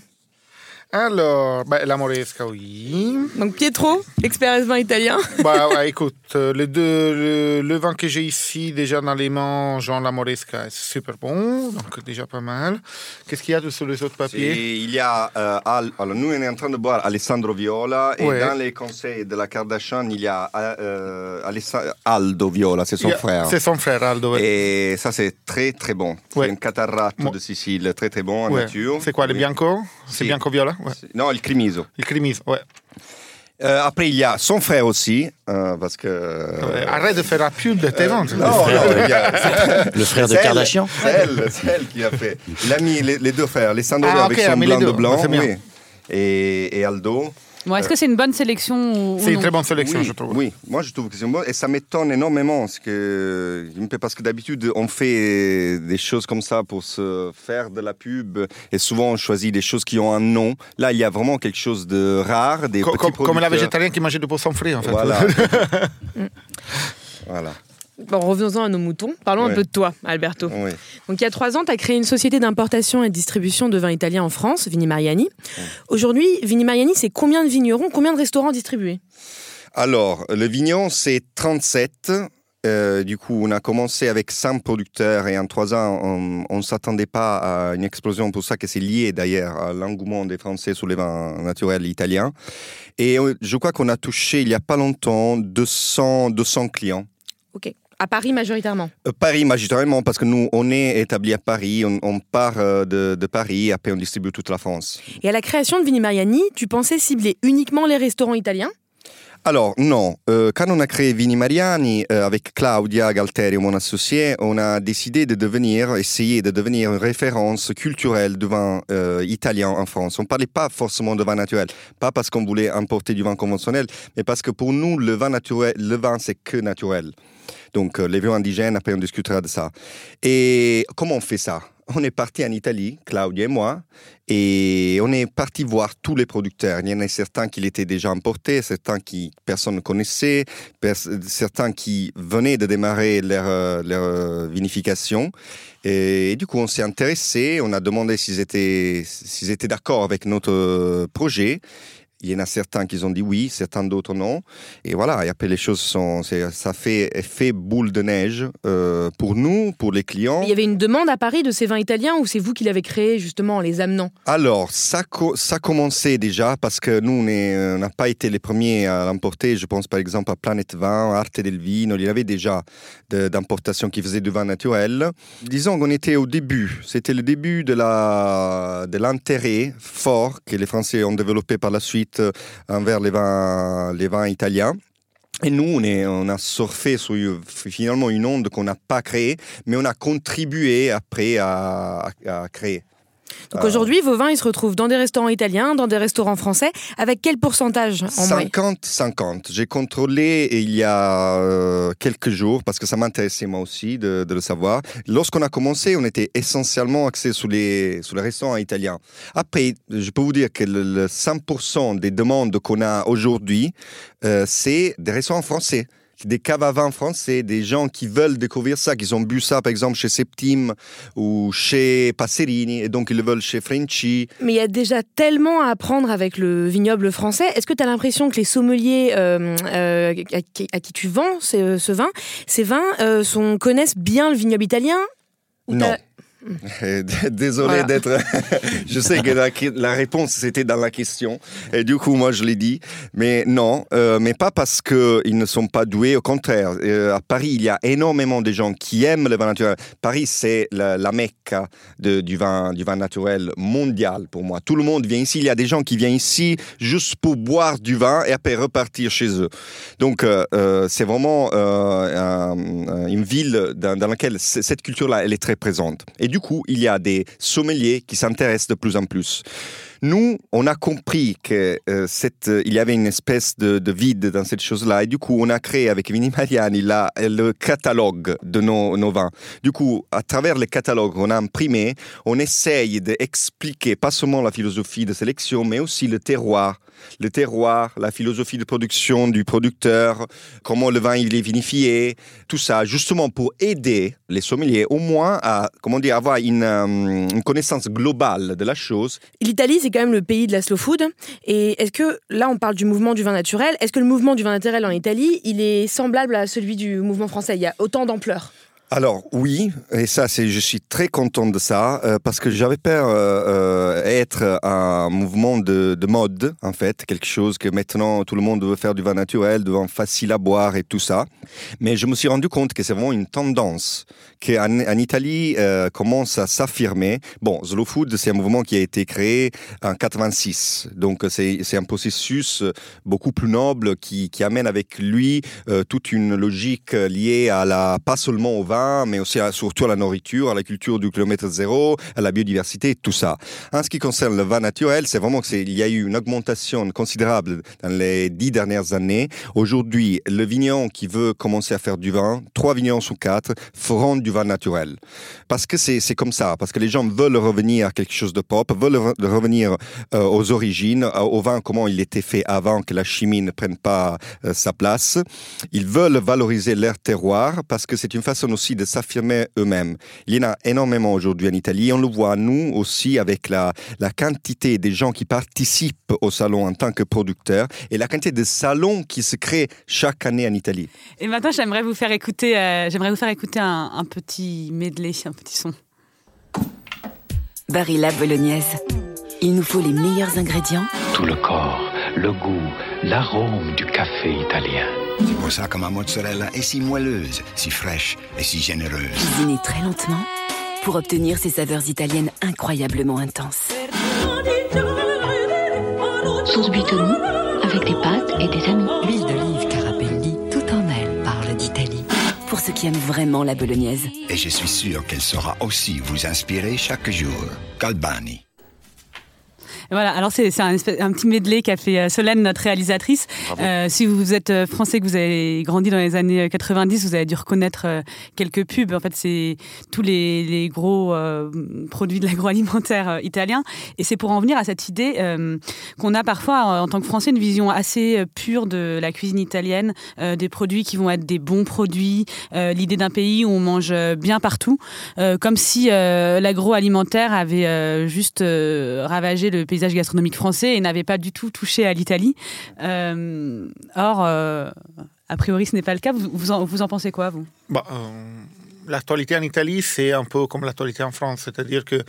Alors, bah, la Moresca, oui. Donc Pietro, expert vin italien. bah, ouais, écoute, euh, les deux, le, le vin que j'ai ici, déjà dans les mains, Jean la Moresca, c'est super bon, donc déjà pas mal. Qu'est-ce qu'il y a sur les autres papiers? Il y a, euh, Al- alors nous on est en train de boire Alessandro Viola et Ouais. dans les conseils de la Kardashian il y a euh, Alessa- Aldo Viola, c'est son a- frère. C'est son frère, Aldo. ouais. Et ça c'est très très bon. Ouais. C'est un catarrate Moi- de Sicile, très très bon en Ouais. nature. C'est quoi, le Oui. Bianco? C'est Si. Bianco Viola? Ouais. Non, il Crimiso. Le Crimise, ouais. Euh, après il y a son frère aussi, euh, parce que... Ouais, Arrête de faire la pub de tes ventes. Non, non, il y a- Le frère [LAUGHS] de Kardashian C'est elle, c'est elle qui a fait. Il a mis les, les deux frères, Alessandro Ah, avec il son les blanc de blanc oui. et Aldo. Bon, est-ce que c'est une bonne sélection C'est une très bonne sélection, oui, je trouve. Oui, moi je trouve que c'est bon et ça m'étonne énormément parce que, parce que d'habitude on fait des choses comme ça pour se faire de la pub et souvent on choisit des choses qui ont un nom. Là il y a vraiment quelque chose de rare, des Co- petits comme, comme la végétarienne qui mangeait du poisson frit, en fait. Voilà. [LAUGHS] voilà. Bon, revenons-en à nos moutons. Parlons un peu de toi, Alberto. Oui. Donc, il y a trois ans, tu as créé une société d'importation et de distribution de vins italiens en France, Vini Mariani. Aujourd'hui, Vini Mariani, c'est combien de vignerons, combien de restaurants distribués Alors, le vignon, c'est 37. Euh, du coup, on a commencé avec 100 producteurs et en trois ans, on ne s'attendait pas à une explosion pour ça, que c'est lié d'ailleurs à l'engouement des Français sur les vins naturels italiens. Et euh, je crois qu'on a touché il n'y a pas longtemps 200, 200 clients. Ok. À Paris majoritairement. Euh, Paris majoritairement parce que nous, on est établi à Paris, on, on part euh, de, de Paris après on distribue toute la France. Et à la création de Vini Mariani, tu pensais cibler uniquement les restaurants italiens? Alors, non. Euh, quand on a créé Vini Mariani, euh, avec Claudia Galterio, mon associé, on a décidé de devenir, essayer de devenir une référence culturelle du vin euh, italien en France. On ne parlait pas forcément de vin naturel, pas parce qu'on voulait importer du vin conventionnel, mais parce que pour nous, le vin naturel, le vin, c'est que naturel. Donc, euh, les vins indigènes, après, on discutera de ça. Et comment on fait ça? On est parti en Italie, Claudia et moi, et on est parti voir tous les producteurs. Il y en a certains qui l'étaient déjà importés, certains qui personne ne connaissait, certains qui venaient de démarrer leur, euh, euh, vinification. Et, du coup, on s'est intéressé, on a demandé s'ils étaient, s'ils étaient d'accord avec notre projet. Il y en a certains qui ont dit oui, certains d'autres non. Et voilà, et après les choses sont, ça fait effet boule de neige euh, pour nous, pour les clients. Il y avait une demande à Paris de ces vins italiens ou c'est vous qui l'avez créé justement en les amenant? Alors, ça, co- ça commençait déjà parce que nous, on est- on n'a pas été les premiers à l'emporter. Je pense par exemple à Planète Vin, Arte del Vino. Il y avait déjà de- d'importation qui faisaient du vin naturel. Disons qu'on était au début. C'était le début de l'intérêt fort que les Français ont développé par la suite euh, envers les vins, italiens. Et nous, on, a surfé sur finalement une onde qu'on n'a pas créée, mais on a contribué après à créer. Donc aujourd'hui, vos vins, ils se retrouvent dans des restaurants italiens, dans des restaurants français. Avec quel pourcentage en moyenne 50-50. J'ai contrôlé il y a euh, quelques jours parce que ça m'intéressait moi aussi de, de le savoir. Lorsqu'on a commencé, on était essentiellement axé sur les, sur les restaurants italiens. Après, je peux vous dire que le, le 100% des demandes qu'on a aujourd'hui, euh, c'est des restaurants français. Des caves à vin français, des gens qui veulent découvrir ça, qui ont bu ça par exemple chez Septime ou chez Passerini, et donc ils le veulent chez Frenchy. Mais il y a déjà tellement à apprendre avec le vignoble français. Est-ce que tu as l'impression que les sommeliers euh, euh, à, qui, à qui tu vends ce, ce vin, ces vins euh, sont, connaissent bien le vignoble italien Ou Non. [LAUGHS] Désolé Voilà. d'être. [LAUGHS] je sais que la, la réponse c'était dans la question et du coup moi je l'ai dit, mais non, euh, mais pas parce que ils ne sont pas doués. Au contraire, Euh, à Paris il y a énormément de gens qui aiment le vin naturel. Paris c'est la, la mecque du vin du vin naturel mondial pour moi. Tout le monde vient ici. Il y a des gens qui viennent ici juste pour boire du vin et après repartir chez eux. Donc euh, c'est vraiment un- une ville dans, dans laquelle cette culture-là elle est très présente. Et du coup, il y a des sommeliers qui s'intéressent de plus en plus. Nous, on a compris que euh, cette, il y avait une espèce de, de vide dans cette chose-là, et du coup, on a créé avec Vini Mariani le catalogue de nos, nos vins. Du coup, à travers les catalogues qu'on a imprimés, on essaye d'expliquer pas seulement la philosophie de sélection, mais aussi le terroir le terroir, la philosophie de production du producteur, comment le vin il est vinifié, tout ça, justement pour aider les sommeliers au moins à comment dire, avoir une, euh, une connaissance globale de la chose. Quand même le pays de la slow food. Et est-ce que, là, on parle du mouvement du vin naturel, est-ce que le mouvement du vin naturel en Italie, il est semblable à celui du mouvement français? Il y a autant d'ampleur alors oui, et ça, c'est, je suis très content de ça euh, parce que j'avais peur euh, euh, être un mouvement de, de, mode en fait, quelque chose que maintenant tout le monde veut faire du vin naturel, du vin facile à boire et tout ça. Mais je me suis rendu compte que c'est vraiment une tendance qui en, Italie euh, commence à s'affirmer. Bon, Slow Food, c'est un mouvement qui a été créé en 86, donc c'est, un processus beaucoup plus noble qui, qui amène avec lui toute une logique liée à la pas seulement au vin mais aussi surtout à la nourriture, à la culture du kilomètre zéro, à la biodiversité, tout ça. En ce qui concerne le vin naturel, c'est vraiment qu'il y a eu une augmentation considérable dans les dix dernières années. Aujourd'hui, le vigneron qui veut commencer à faire du vin, trois vignerons sur quatre feront du vin naturel. Parce que c'est comme ça, parce que les gens veulent revenir à quelque chose de propre, veulent revenir euh, aux origines, au vin comment il était fait avant que la chimie ne prenne pas euh, sa place. Ils veulent valoriser leur terroir parce que c'est une façon aussi de s'affirmer eux-mêmes. Il y en a énormément aujourd'hui en Italie. On le voit, nous aussi, avec la, la quantité des gens qui participent au salon en tant que producteurs et la quantité de salons qui se créent chaque année en Italie. Et maintenant, j'aimerais vous faire écouter, euh, j'aimerais vous faire écouter un, un petit medley, un petit son. Barilla bolognaise. Il nous faut les meilleurs ingrédients. Tout le corps, le goût, l'arôme du café italien. C'est pour ça que ma mozzarella est si moelleuse, si fraîche et si généreuse. Cuisiner très lentement pour obtenir ces saveurs italiennes incroyablement intenses. Sauce buitoni avec des pâtes et des amis. L'huile d'olive Carapelli, tout en elle parle d'Italie. Pour ceux qui aiment vraiment la bolognaise. Et je suis sûr qu'elle saura aussi vous inspirer chaque jour. Galbani. Voilà, alors c'est un, un, petit medley qu'a fait euh, Solène, notre réalisatrice. Euh, si vous êtes euh, français, que vous avez grandi dans les années 90, vous avez dû reconnaître euh, quelques pubs. En fait, c'est tous les, les gros euh, produits de l'agroalimentaire euh, italien. Et c'est pour en venir à cette idée qu'on a parfois, en tant que Français, une vision assez pure de la cuisine italienne, des produits qui vont être des bons produits, l'idée d'un pays où on mange bien partout, comme si l'agroalimentaire avait juste ravagé le pays paysage gastronomique français et n'avait pas du tout touché à l'Italie. Euh, or, euh, a priori, ce n'est pas le cas. Vous, vous, en, pensez quoi, vous? Bah, euh, L'actualité en Italie, c'est un peu comme l'actualité en France, c'est-à-dire que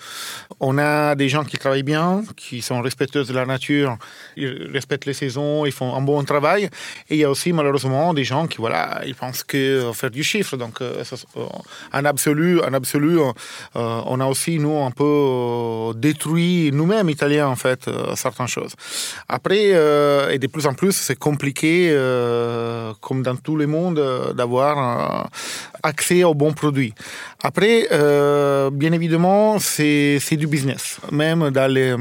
on a des gens qui travaillent bien, qui sont respectueux de la nature, ils respectent les saisons, ils font un bon travail, et il y a aussi malheureusement des gens qui voilà, ils pensent que faire du chiffre. Donc, en absolu, en absolu, on a aussi nous un peu détruit nous-mêmes Italiens en fait certaines choses. Après, et de plus en plus, c'est compliqué, comme dans tous les mondes, d'avoir accès aux bons produits. Après, euh, bien évidemment, c'est du business. Même dans les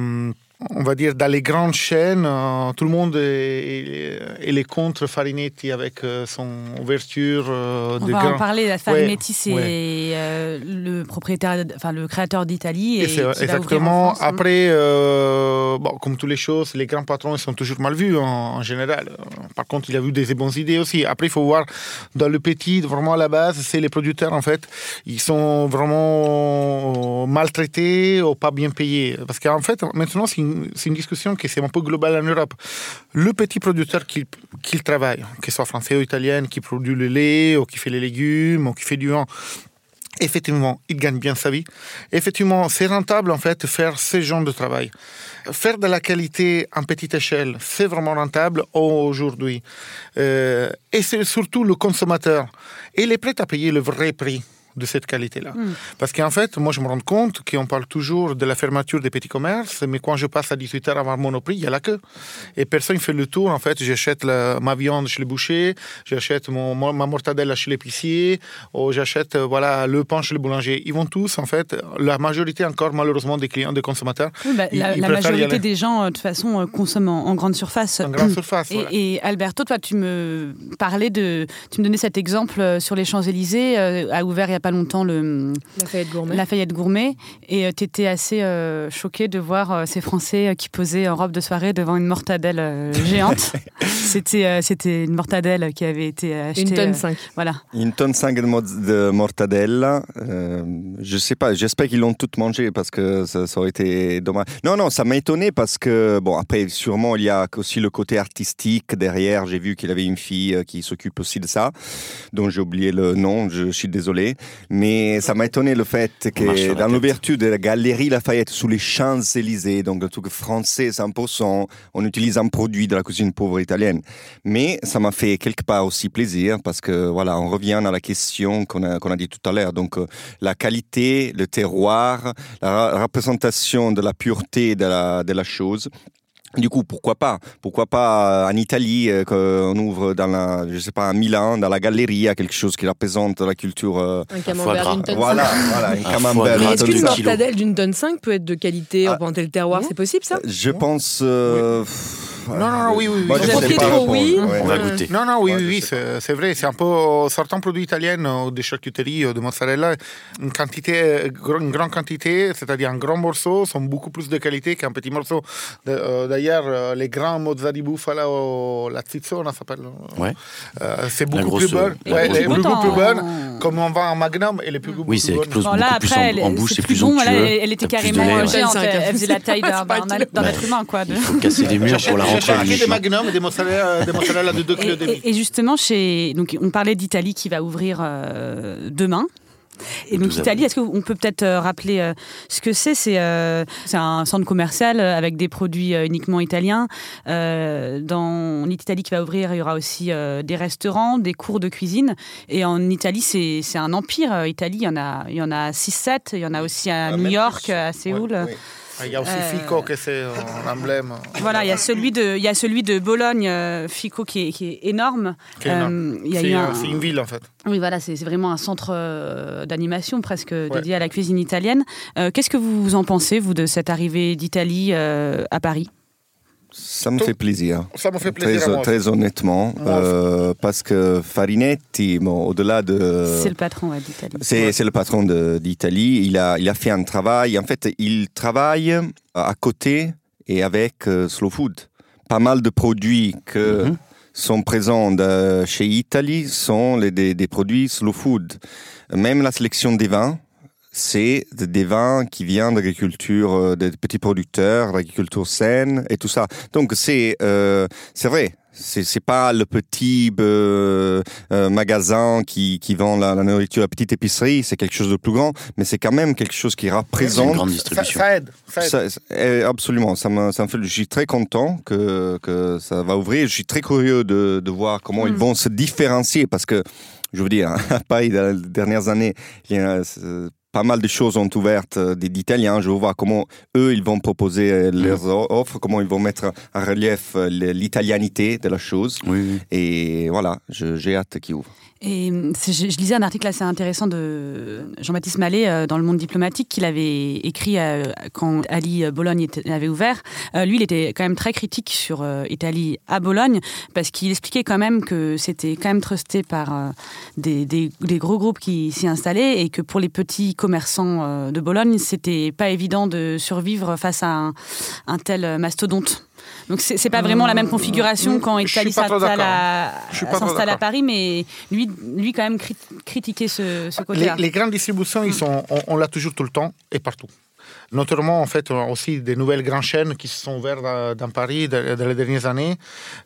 on va dire, dans les grandes chaînes, euh, tout le monde est, est, est contre Farinetti avec euh, son ouverture. Euh, on de va grand... en parler. Farinetti, ouais, c'est ouais. Euh, le propriétaire, enfin le créateur d'Italie. Et, et exactement. En France, Après, bon, comme toutes les choses, les grands patrons ils sont toujours mal vus en, en, général. Par contre, il a eu des bonnes idées aussi. Après, il faut voir dans le petit, vraiment à la base, c'est les producteurs en fait, ils sont vraiment maltraités ou pas bien payés. Parce qu'en fait, maintenant, c'est une, une, discussion qui est un peu globale en Europe. Le petit producteur qui, travaille, qu'il soit français ou italien, qui produit le lait, ou qui fait les légumes, ou qui fait du vin, effectivement, il gagne bien sa vie. Effectivement, c'est rentable en fait faire ce genre de travail. Faire de la qualité en petite échelle, c'est vraiment rentable aujourd'hui. Euh, et c'est surtout le consommateur. Il est prêt à payer le vrai prix de cette qualité-là. Mm. Parce qu'en fait, moi, je me rends compte qu'on parle toujours de la fermeture des petits commerces, mais quand je passe à 18h avant Monoprix, il y a la queue. Et personne ne fait le tour. En fait, j'achète ma viande chez le boucher, j'achète ma mortadelle chez l'épicier, ou j'achète euh, voilà, le pain chez le boulanger. Ils vont tous, en fait, la majorité encore, malheureusement, des clients, des consommateurs, Oui, bah, ils- la, ils majorité des gens, euh, de toute façon, euh, consomment en, en grande surface. en grande surface. Et, voilà. et Alberto, toi, tu me parlais de, tu me donnais cet exemple sur les Champs-Élysées, a ouvert il y a pas longtemps le Lafayette Gourmet. Lafayette Gourmet, et tu étais assez euh, choqué de voir euh, ces Français euh, qui posaient en robe de soirée devant une mortadelle euh, géante. [LAUGHS] c'était, euh, c'était une mortadelle qui avait été achetée. Une tonne euh, 5. voilà. Une tonne 5 de, mo- de mortadella. euh, je sais pas, j'espère qu'ils l'ont toutes mangé parce que ça, ça aurait été dommage. Non, non, ça m'a étonné parce que, bon, après, sûrement, il y a aussi le côté artistique derrière. J'ai vu qu'il avait une fille euh, qui s'occupe aussi de ça, dont j'ai oublié le nom, je suis désolé. Mais ça m'a étonné le fait que dans l'ouverture de la galerie Lafayette sous les Champs-Élysées, donc le truc français 100%, on utilise un produit de la cuisine pauvre italienne. Mais ça m'a fait quelque part aussi plaisir parce que voilà, on revient à la question qu'on a, dit tout à l'heure. Donc euh, la qualité, le terroir, la représentation de la pureté de la, de la chose. Du coup, pourquoi pas Pourquoi pas euh, en Italie, euh, qu'on ouvre dans la, je sais pas, à Milan, dans la galerie, à quelque chose qui représente la culture. euh, Un camembert gras. d'une tonne voilà, 5. voilà, un Un camembert. Mais est-ce qu'une mortadelle d'une tonne 5 peut être de qualité, Ah. représenter le terroir C'est possible ça? Je pense. euh, Non, non, non, oui, oui, oui. Sais avez pas trop, oui. ouais. On va goûter. Non, non, oui, Ouais, oui, oui, c'est c'est vrai. C'est un peu certains produits italiens, euh, des charcuteries, euh, de mozzarella, une quantité, euh, une grande quantité, c'est-à-dire un grand morceau, sont beaucoup plus de qualité qu'un petit morceau. De- D'ailleurs, les grands mozza di bufala ou la zizzona s'appelle. Ouais. euh, c'est beaucoup plus bonne. Ouais, plus bonne. goût plus bonne, comme on vend en magnum, et les plus goût Oui, plus c'est bonne. explose Bon, là, beaucoup plus après, en, elle, en bouche, c'est plus plus bon. elle, elle était plus de carrément géante. Elle, elle faisait la taille d'un être humain, quoi. de- Il faut casser des murs pour la [LAUGHS] J'ai rentrer à acheté des l'émission. magnums et des mozzarella, des mozzarella de 2 kg et demi. Et, et- et justement, chez, donc, on parlait d'Italie qui va ouvrir euh, demain. Et donc 12 l'Italie, est-ce qu'on peut peut-être euh, rappeler euh, ce que c'est? C'est euh, c'est un centre commercial avec des produits euh, uniquement italiens. Euh, dans l'Italie qui va ouvrir, il y aura aussi euh, des restaurants, des cours de cuisine. Et en Italie, c'est c'est un empire. Euh, Italie, il y en a, il y en a 6-7. Il y en a aussi à Ah, New York, plus. à Séoul. Ouais, ouais. Ah, Il y a aussi Euh, Fico, que c'est euh, l'emblème. [LAUGHS] Voilà, il y a celui de, il y a celui de Bologne, euh, Fico, qui est, qui est énorme. Qui est énorme. Euh, il y a C'est un- un- une ville, en fait. Oui, voilà, c'est vraiment un centre d'animation presque dédié à la cuisine italienne. Euh, Qu'est-ce que vous en pensez, vous, de cette arrivée d'Italie à Paris? Ça me Tout- fait plaisir. Ça me fait plaisir. Très, honnêtement, Moi euh, parce que Farinetti, bon, au-delà de... C'est le patron ouais, d'Italie. C'est c'est le patron d'Italie. Il a, il a fait un travail. En fait, il travaille à côté et avec euh, Slow Food. Pas mal de produits que Mhm. sont présents de- chez Italie sont les- des, des produits Slow Food. Même la sélection des vins, c'est de- des vins qui viennent d'agriculture, euh, des petits producteurs, d'agriculture saine et tout ça. Donc c'est euh, c'est vrai. C'est c'est pas le petit euh, euh, magasin qui, qui vend la, la nourriture, la petite épicerie, c'est quelque chose de plus grand, mais c'est quand même quelque chose qui C'est une représente. grande Ça, distribution. ça aide. Ça aide. Ça- ça- eh, absolument, ça me, ça me fait. Je suis très content que, que ça va ouvrir. Je suis très curieux de, de voir comment ils Mm. vont se différencier parce que, je veux dire, [LAUGHS] à Paris, dans les dernières années, il y a euh, pas mal de choses ont ouvertes euh, d'Italiens. Je voir comment eux, ils vont proposer euh, leurs o- offres, comment ils vont mettre en relief euh, l'italianité de la chose. Oui, oui. Et voilà, je- j'ai hâte qu'ils ouvrent. Et c'est- je, je lisais un article assez intéressant de Jean-Baptiste Mallet euh, dans Le Monde diplomatique qu'il avait écrit euh, quand Ali Bologne était- avait ouvert. Euh, lui, il était quand même très critique sur euh, Italie à Bologne parce qu'il expliquait quand même que c'était quand même trusté par euh, des, des- des gros groupes qui s'y installaient et que pour les petits commerçants euh, de Bologne, c'était pas évident de survivre face à un, un tel mastodonte. Donc c'est pas vraiment la même configuration Mmh, quand Italie s'installe à, d'accord. Paris, mais lui, lui quand même crit- critiquait ce, ce Les, côté-là. les grandes distributions, ils sont, on, on l'a toujours tout le temps et partout. Notamment, en fait, aussi des nouvelles grandes chaînes qui se sont ouvertes dans, Paris dans, les dernières années.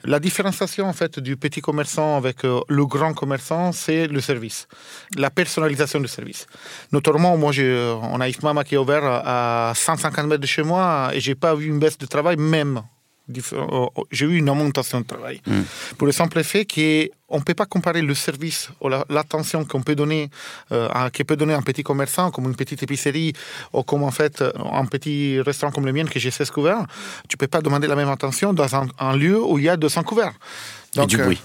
La différenciation, en fait, du petit commerçant avec euh, le grand commerçant, c'est le service, la personnalisation du service. Notamment, moi, j'ai- on a Ifmama qui est ouvert à 150 mètres de chez moi et j'ai pas vu une baisse de travail, même euh, j'ai eu une augmentation de travail. Mm. Pour le simple fait qu'on ne peut pas comparer le service ou la- l'attention qu'on peut donner, euh, à, que peut donner un petit commerçant, comme une petite épicerie, ou comme en fait euh, un petit restaurant comme le mien, que j'ai 16 couverts. Tu ne peux pas demander la même attention dans un, un lieu où il y a 200 couverts. Et du euh, bruit.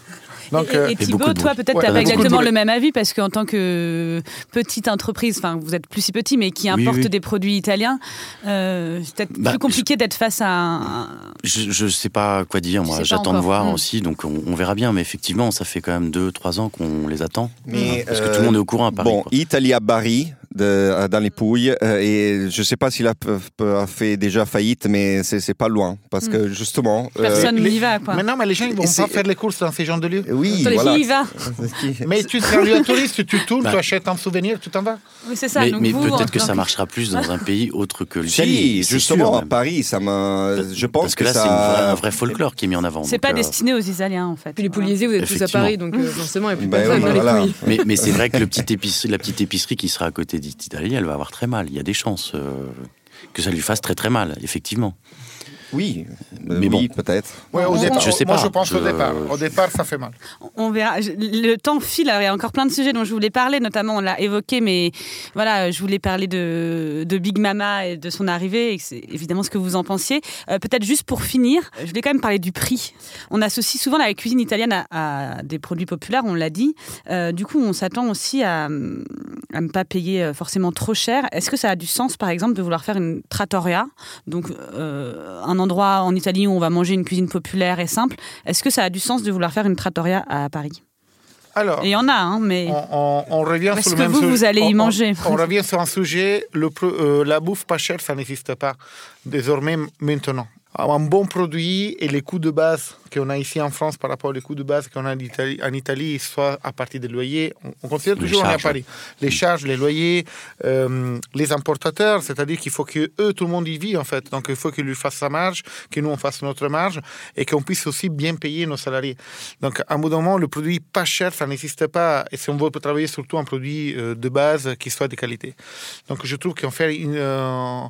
Donc, et, euh, et Et Thibaut, toi, peut-être Ouais, tu n'as pas exactement le même avis parce qu'en tant que petite entreprise, enfin, vous êtes plus si petit, mais qui importe oui. des produits italiens, euh, c'est peut-être Bah, plus compliqué d'être face à un. Je, je sais pas quoi dire, Tu moi. J'attends de voir Mm. aussi, donc on, on verra bien. Mais effectivement, ça fait quand même 2-3 ans qu'on les attend. Mais, Parce que euh, tout le monde est au courant à Paris. Bon, quoi. À Bari, de, euh, dans les Pouilles, euh, et je ne sais pas s'il a, p- p- a fait déjà faillite, mais c'est c'est pas loin, parce que justement... euh, Personne n'y va, quoi. Mais non, mais les gens ne vont pas c'est- faire les courses dans ces genres de lieux. oui, voilà. y va. [LAUGHS] Mais tu es un lieu touriste, tu tournes, Bah. tu achètes un souvenir, tu t'en vas. Oui, c'est ça. mais donc mais vous, en peut-être que ça marchera plus dans un pays autre que Si, l'Italie. c'est justement, sûr, à. Paris, ça m'a... Je pense Parce que là, c'est une ça... vraie- un vrai folklore qui est mis en avant. C'est pas euh, destiné aux Italiens, en fait. Puis les pouliers, vous êtes tous à. Paris, donc forcément, il n'y a plus Bah personne dans les. Mais, mais c'est vrai que le [LAUGHS] petit épicerie, la petite épicerie qui sera à côté elle va avoir très mal. Il y a des chances euh, que ça lui fasse très très mal, effectivement. Oui, Mais mais oui, bon. peut-être. Ouais, au Je départ, sais moi, pas. je pense au Je- départ. Au départ, ça fait mal. On verra. Je- Le temps file. alors Il y a encore plein de sujets dont je voulais parler, notamment on l'a évoqué, mais voilà, je voulais parler de, de Big Mama et de son arrivée, et c'est évidemment ce que vous en pensiez. Euh, Peut-être juste pour finir, je voulais quand même parler du prix. On associe souvent la cuisine italienne à, à des produits populaires, on l'a dit. Euh, du coup, on s'attend aussi à, à ne pas payer euh, forcément trop cher. Est-ce que ça a du sens, par exemple, de vouloir faire une trattoria, donc euh, un endroit en Italie où on va manger une cuisine populaire et simple Est-ce que ça a du sens de vouloir faire une trattoria à Paris? Alors, il y en a, hein, mais on, on- on revient sur le que même vous, sujet. vous allez y on- manger? On, revient sur un sujet, le euh, la bouffe pas chère, ça n'existe pas désormais maintenant. Un bon produit et les coûts de base qu'on a ici en France par rapport aux coûts de base qu'on a en Italie, en Italie, soit à partir des loyers, on, on considère Les toujours on est à Paris. Les charges, les loyers, euh, les importateurs, c'est-à-dire qu'il faut que eux, tout le monde y vit en fait. Donc il faut qu'ils lui fassent sa marge, que nous on fasse notre marge et qu'on puisse aussi bien payer nos salariés. Donc à un bout d'un moment, le produit pas cher, ça n'existe pas. Et si on veut travailler surtout un produit euh, de base qui soit de qualité. Donc je trouve qu'on fait une, euh,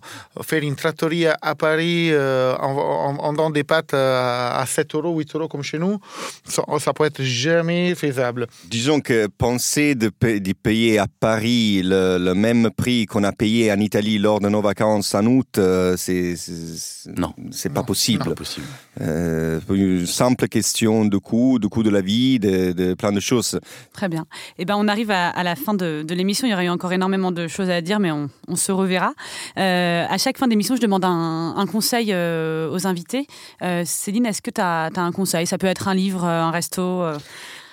faire une trattoria à Paris euh, en, en, des pâtes euh, à 7 euros, 8 euros comme chez nous, ça, ça peut être jamais faisable. Disons que penser de, de payer à Paris le, le même prix qu'on a payé en Italie lors de nos vacances en août, euh, c'est c'est- Non. c'est pas possible. Pas possible. Euh, une simple question de coût, de coût de la vie, de, plein de choses. très bien. Eh ben, on arrive à, la fin de, l'émission. Il y aurait eu encore énormément de choses à dire, mais on, se reverra. Euh, à chaque fin d'émission, je demande un, un conseil euh, aux invités. Euh, Céline, est-ce que tu as, un conseil? Ça peut être un livre, un resto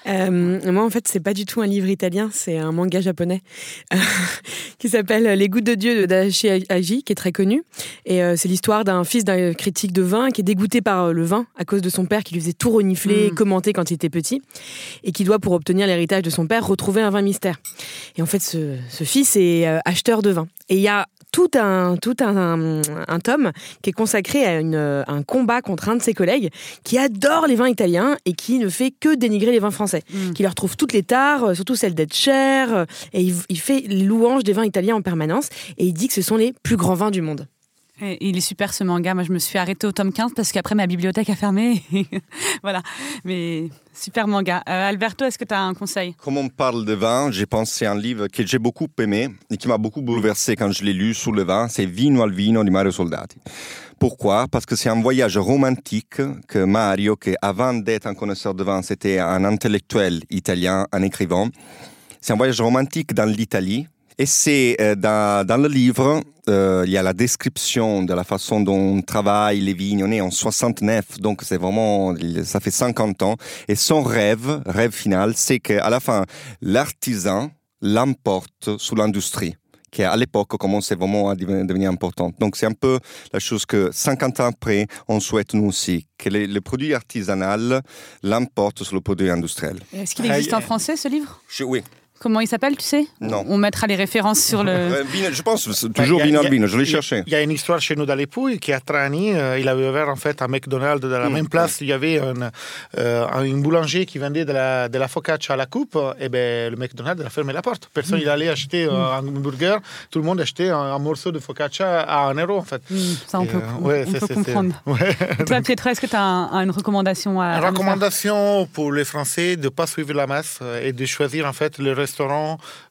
euh, Euh, moi, en fait, c'est pas du tout un livre italien, c'est un manga japonais [LAUGHS] qui s'appelle Les Gouttes de Dieu de Daichi Aji, qui est très connu. Et euh, c'est l'histoire d'un fils d'un critique de vin qui est dégoûté par euh, le vin à cause de son père qui lui faisait tout renifler et Mm. commenter quand il était petit, et qui doit, pour obtenir l'héritage de son père, retrouver un vin mystère. Et en fait, ce, ce fils est euh, acheteur de vin. Et il y a tout un, tout un, un, un tome qui est consacré à une, euh, un combat contre un de ses collègues qui adore les vins italiens et qui ne fait que dénigrer les vins français. Mm. Qui leur trouve toutes les tares, euh, surtout celles d'être chères. euh, Et il, il fait louange des vins italiens en permanence. Et il dit que ce sont les plus grands vins du monde. Il est super ce manga. Moi, je me suis arrêtée au tome 15 parce qu'après, ma bibliothèque a fermé. [LAUGHS] voilà. Mais super manga. Euh, Alberto, est-ce que tu as un conseil? Comme on parle de vin, j'ai pensé à un livre que j'ai beaucoup aimé et qui m'a beaucoup bouleversé quand je l'ai lu sur le vin, c'est Vino al vino di Mario Soldati. Pourquoi? Parce que c'est un voyage romantique que Mario, qui avant d'être un connaisseur de vin, c'était un intellectuel italien, un écrivain. C'est un voyage romantique dans l'Italie. Et c'est euh, dans, dans le livre, euh, il y a la description de la façon dont on travaille les vignes. On est en 69, donc c'est vraiment, ça fait 50 ans. Et son rêve, rêve final, c'est qu'à la fin, l'artisan l'emporte sur l'industrie qui à l'époque commençait vraiment à devenir importante. Donc c'est un peu la chose que 50 ans après, on souhaite nous aussi, que les- le produit artisanal l'emporte sur le produit industriel. Est-ce qu'il existe en français, ce livre? Je- oui, Comment il s'appelle, tu sais? Non. On mettra les références sur le. [LAUGHS] Euh, je pense, toujours a- Albino, je l'ai cherché. Il y a une histoire chez nous dans les Pouilles qui a Trani, euh, il avait ouvert en fait un McDonald's dans la Mm. même place. Il y avait un, euh, un- boulanger qui vendait de la, de la focaccia à la coupe. Et ben le McDonald's a fermé la porte. Personne Mm. il allait acheter euh, un burger. Tout le monde achetait un, un morceau de focaccia à un euro en fait. Hmm, Ça, on Et, peut, euh, on- ouais, on c'est- peut comprendre. [LAUGHS] Ouais. Toi, Pietro, est-ce que tu as un- un- une recommandation à, à Une recommandation pour les Français de ne pas suivre la masse et de choisir en fait le restaurant,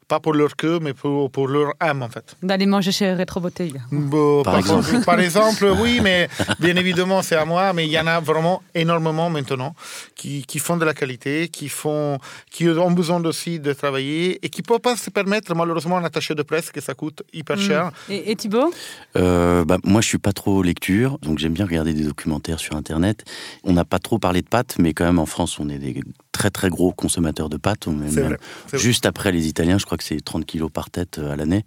pas pour leur queue, mais pour, pour leur âme en fait. D'aller manger chez Retro Bouteille. Bon, Par exemple. [LAUGHS] par exemple, oui, mais bien évidemment, c'est à moi, mais il y en a vraiment énormément maintenant qui, qui font de la qualité, qui, font, qui ont besoin aussi de travailler et qui ne peuvent pas se permettre, malheureusement, un attaché de presse que ça coûte hyper Mm. cher. Et, et Thibaut? Euh, bah, moi, je suis pas trop lecture, donc j'aime bien regarder des documentaires sur Internet. On n'a pas trop parlé de pâtes, mais quand même en France, on est des très très gros consommateurs de pâtes. Même juste après les Italiens, je crois que c'est 30 kilos par tête euh, à l'année.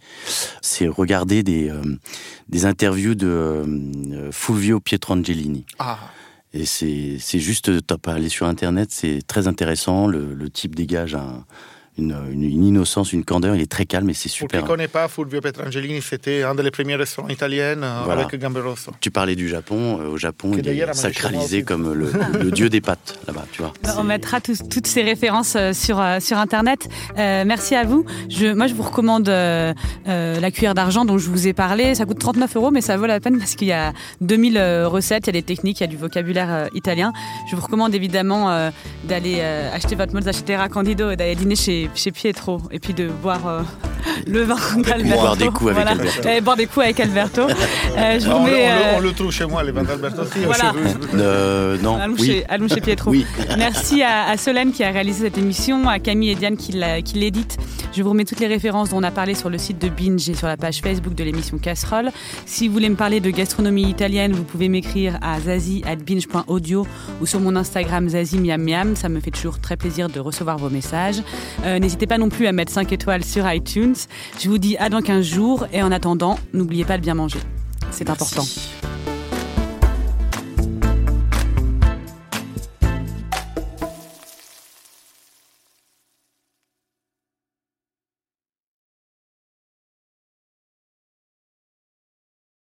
C'est regarder des, euh, des interviews de euh, Fulvio Pietrangellini. Ah, Et c'est c'est juste top. Aller sur Internet, c'est très intéressant. Le, le type dégage un- une, une- une innocence, une candeur. Il est très calme et c'est pour qui super. ne connaît pas, Fulvio Petrangellini, c'était un des premiers restaurants italiens euh, Voilà. avec Gamberosso. Tu parlais du Japon. euh, Au Japon, Que il est sacralisé comme le, le dieu des pâtes là-bas. Tu vois. On mettra toutes ces références euh, sur, sur Internet. Euh, merci à vous. Je, moi, je vous recommande euh, euh, la cuillère d'argent dont je vous ai parlé. Ça coûte 39 euros, mais ça vaut la peine parce qu'il y a 2000 euh, recettes, il y a des techniques, il y a du vocabulaire euh, italien. Je vous recommande évidemment euh, d'aller euh, acheter votre mozzarella candido et d'aller dîner chez, chez Pietro et puis de boire euh, le vin d'Alberto. boire des coups avec Alberto. Et boire des coups avec Alberto. Euh, je vous on, le- mets, on le, euh, on le trouve chez moi, les vins d'Alberto. Voilà. Euh, non. Allons, oui. chez, allons chez Pietro. Oui. Merci à, à Solène qui a réalisé cette émission, à Camille et Diane qui l'édite. Je vous remets toutes les références dont on a parlé sur le site de Binge et sur la page Facebook de l'émission Casserole. Si vous voulez me parler de gastronomie italienne, vous pouvez m'écrire à zazie.binge.audio ou sur mon Instagram zazie miam miam. Ça me fait toujours très plaisir de recevoir vos messages. Euh, N'hésitez pas non plus à mettre 5 étoiles sur iTunes. Je vous dis à dans 15 jours et en attendant, n'oubliez pas de bien manger. C'est important.